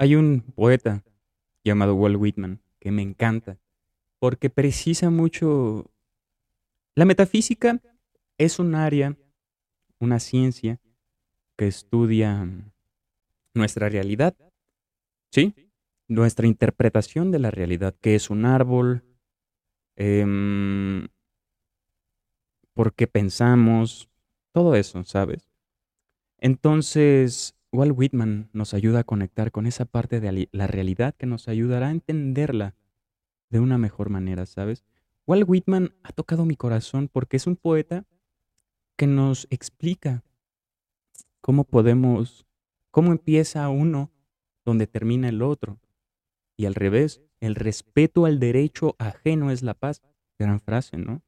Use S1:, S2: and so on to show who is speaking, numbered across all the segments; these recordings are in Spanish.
S1: Hay un poeta llamado Walt Whitman que me encanta porque precisa mucho... La metafísica es un área, una ciencia que estudia nuestra realidad, ¿sí? Nuestra interpretación de la realidad, que es un árbol, em, por qué pensamos, todo eso, ¿sabes? Entonces, Walt Whitman nos ayuda a conectar con esa parte de la realidad que nos ayudará a entenderla de una mejor manera, ¿sabes? Walt Whitman ha tocado mi corazón porque es un poeta que nos explica cómo podemos, cómo empieza uno donde termina el otro. Y al revés, el respeto al derecho ajeno es la paz. Gran frase, ¿no?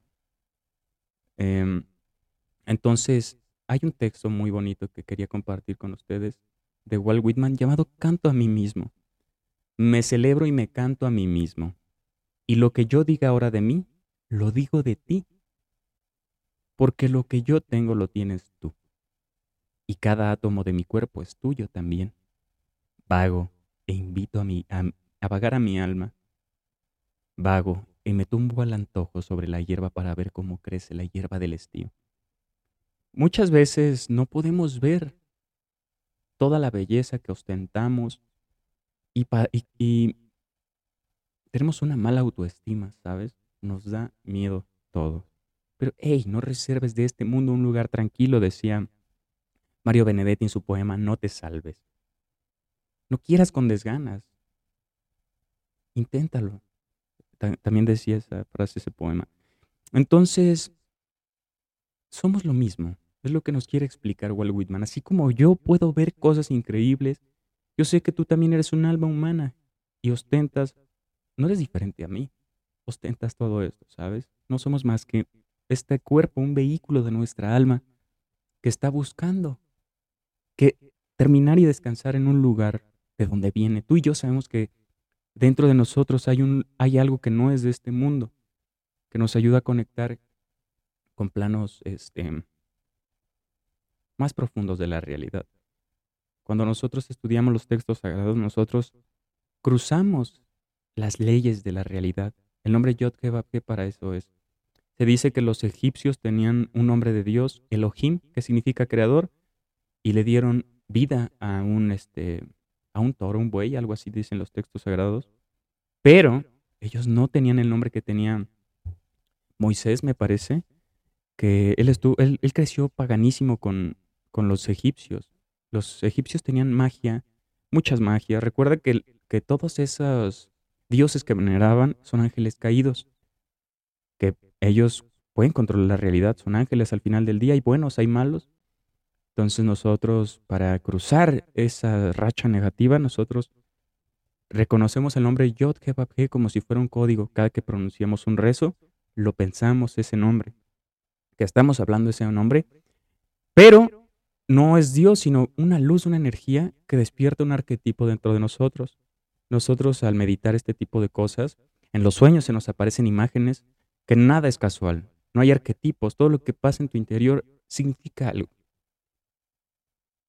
S1: Em, entonces, hay un texto muy bonito que quería compartir con ustedes de Walt Whitman llamado Canto a mí mismo. Me celebro y me canto a mí mismo. Y lo que yo diga ahora de mí, lo digo de ti. Porque lo que yo tengo lo tienes tú. Y cada átomo de mi cuerpo es tuyo también. Vago e invito a, mi, a, a vagar a mi alma. Vago y me tumbo al antojo sobre la hierba para ver cómo crece la hierba del estío. Muchas veces no podemos ver toda la belleza que ostentamos y, tenemos una mala autoestima, ¿sabes? Nos da miedo todo. Pero, hey, no reserves de este mundo un lugar tranquilo, decía Mario Benedetti en su poema No te salves. No quieras con desganas. Inténtalo. También decía esa frase, ese poema. Entonces, somos lo mismo. Es lo que nos quiere explicar Walt Whitman. Así como yo puedo ver cosas increíbles, yo sé que tú también eres un alma humana y ostentas, no eres diferente a mí, ostentas todo esto, ¿sabes? No somos más que este cuerpo, un vehículo de nuestra alma que está buscando que terminar y descansar en un lugar de donde viene. Tú y yo sabemos que dentro de nosotros hay, un, hay algo que no es de este mundo, que nos ayuda a conectar con planos este, más profundos de la realidad. Cuando nosotros estudiamos los textos sagrados, nosotros cruzamos las leyes de la realidad. El nombre Yod ¿qué para eso es. Se dice que los egipcios tenían un nombre de Dios, Elohim, que significa creador, y le dieron vida a un, este, a un toro, un buey, algo así dicen los textos sagrados. Pero ellos no tenían el nombre que tenía Moisés, me parece, que él, estuvo, él creció paganísimo con, con los egipcios. Los egipcios tenían magia, muchas magias. Recuerda que, que todos esos dioses que veneraban son ángeles caídos, que ellos pueden controlar la realidad, son ángeles al final del día, hay buenos, hay malos. Entonces nosotros, para cruzar esa racha negativa, nosotros reconocemos el nombre Yod He como si fuera un código. Cada que pronunciamos un rezo, lo pensamos ese nombre, que estamos hablando ese nombre, pero no es Dios, sino una luz, una energía que despierta un arquetipo dentro de nosotros. Nosotros al meditar este tipo de cosas, en los sueños se nos aparecen imágenes que nada es casual, no hay arquetipos, todo lo que pasa en tu interior significa algo.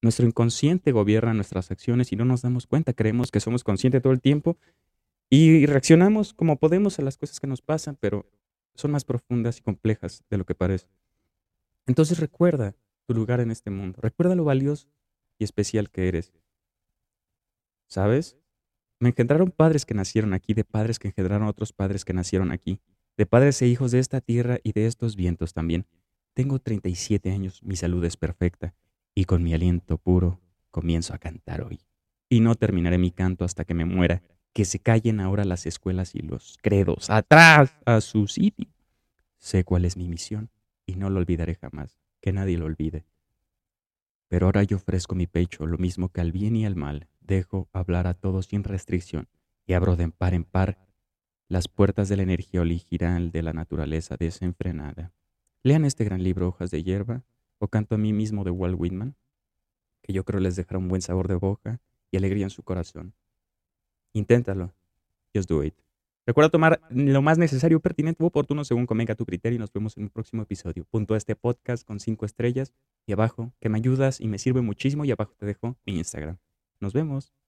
S1: Nuestro inconsciente gobierna nuestras acciones y no nos damos cuenta, creemos que somos conscientes todo el tiempo y reaccionamos como podemos a las cosas que nos pasan, pero son más profundas y complejas de lo que parece. Entonces recuerda, tu lugar en este mundo. Recuerda lo valioso y especial que eres. ¿Sabes? Me engendraron padres que nacieron aquí, de padres que engendraron otros padres que nacieron aquí, de padres e hijos de esta tierra y de estos vientos también. Tengo 37 años, mi salud es perfecta, y con mi aliento puro comienzo a cantar hoy. Y no terminaré mi canto hasta que me muera, que se callen ahora las escuelas y los credos, atrás a su sitio. Sé cuál es mi misión y no lo olvidaré jamás que nadie lo olvide. Pero ahora yo ofrezco mi pecho, lo mismo que al bien y al mal, dejo hablar a todos sin restricción y abro de par en par las puertas de la energía original de la naturaleza desenfrenada. Lean este gran libro Hojas de Hierba o Canto a mí mismo de Walt Whitman, que yo creo les dejará un buen sabor de boca y alegría en su corazón. Inténtalo. Just do it. Recuerda tomar lo más necesario, pertinente u oportuno según convenga tu criterio y nos vemos en un próximo episodio. Punto a este podcast con cinco estrellas y abajo, que me ayudas y me sirve muchísimo y abajo te dejo mi Instagram. Nos vemos.